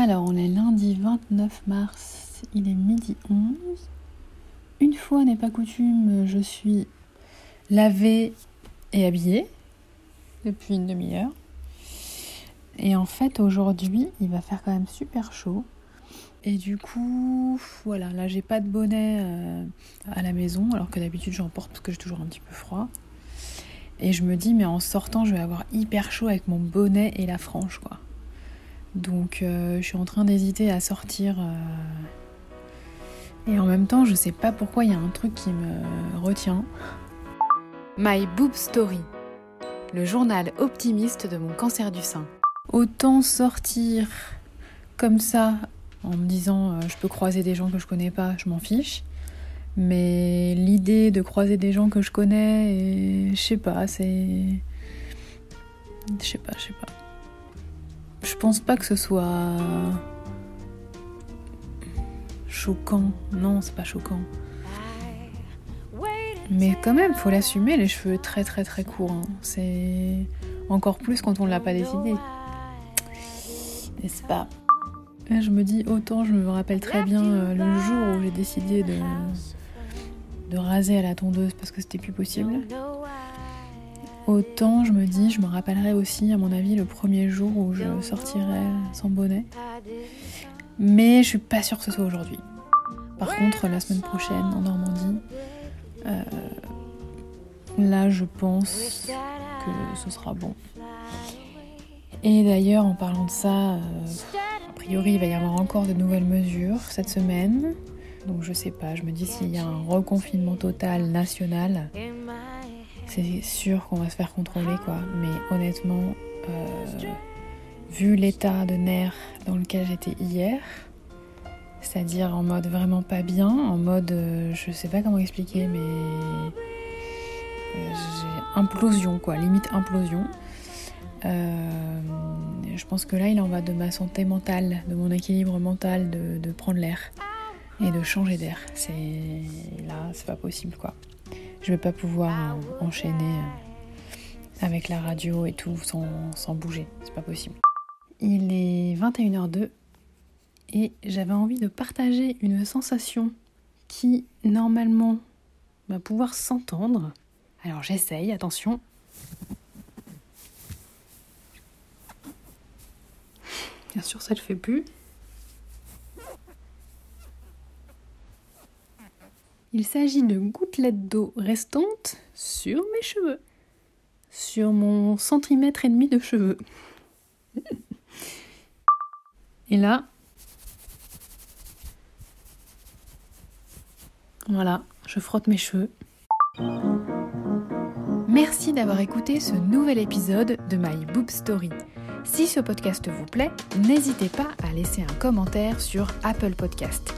Alors, on est lundi 29 mars, il est midi 11. Une fois n'est pas coutume, je suis lavée et habillée depuis une demi-heure. Et en fait, aujourd'hui, il va faire quand même super chaud. Et du coup, voilà, là j'ai pas de bonnet euh, à la maison, alors que d'habitude j'en porte parce que j'ai toujours un petit peu froid. Et je me dis, mais en sortant, je vais avoir hyper chaud avec mon bonnet et la frange, quoi. Donc euh, je suis en train d'hésiter à sortir. euh, Et en même temps, je sais pas pourquoi il y a un truc qui me retient. My Boob Story, le journal optimiste de mon cancer du sein. Autant sortir comme ça en me disant euh, je peux croiser des gens que je connais pas, je m'en fiche. Mais l'idée de croiser des gens que je connais, et je sais pas, c'est. Je sais pas, je sais pas. Je pense pas que ce soit. choquant. Non, c'est pas choquant. Mais quand même, faut l'assumer, les cheveux très très très courts. hein. C'est encore plus quand on l'a pas décidé. N'est-ce pas? Je me dis, autant je me rappelle très bien euh, le jour où j'ai décidé de, de raser à la tondeuse parce que c'était plus possible. Autant je me dis, je me rappellerai aussi, à mon avis, le premier jour où je sortirai sans bonnet. Mais je suis pas sûre que ce soit aujourd'hui. Par contre, la semaine prochaine, en Normandie, euh, là, je pense que ce sera bon. Et d'ailleurs, en parlant de ça, euh, a priori, il va y avoir encore de nouvelles mesures cette semaine. Donc je sais pas, je me dis s'il y a un reconfinement total national, c'est sûr qu'on va se faire contrôler quoi. Mais honnêtement, euh, vu l'état de nerfs dans lequel j'étais hier, c'est-à-dire en mode vraiment pas bien, en mode euh, je sais pas comment expliquer, mais euh, implosion quoi, limite implosion. Je pense que là, il en va de ma santé mentale, de mon équilibre mental, de, de prendre l'air et de changer d'air. C'est là, c'est pas possible quoi. Je vais pas pouvoir euh, enchaîner euh, avec la radio et tout sans, bouger. C'est pas possible. Il est 21h02 et j'avais envie de partager une sensation qui normalement va pouvoir s'entendre. Alors j'essaye, attention. Bien sûr, ça le fait plus. Il s'agit de gouttelettes d'eau restantes sur mes cheveux. Sur mon centimètre et demi de cheveux. Et là, voilà, je frotte mes cheveux. Merci d'avoir écouté ce nouvel épisode de My Boob Story. Si ce podcast vous plaît, n'hésitez pas à laisser un commentaire sur Apple Podcast.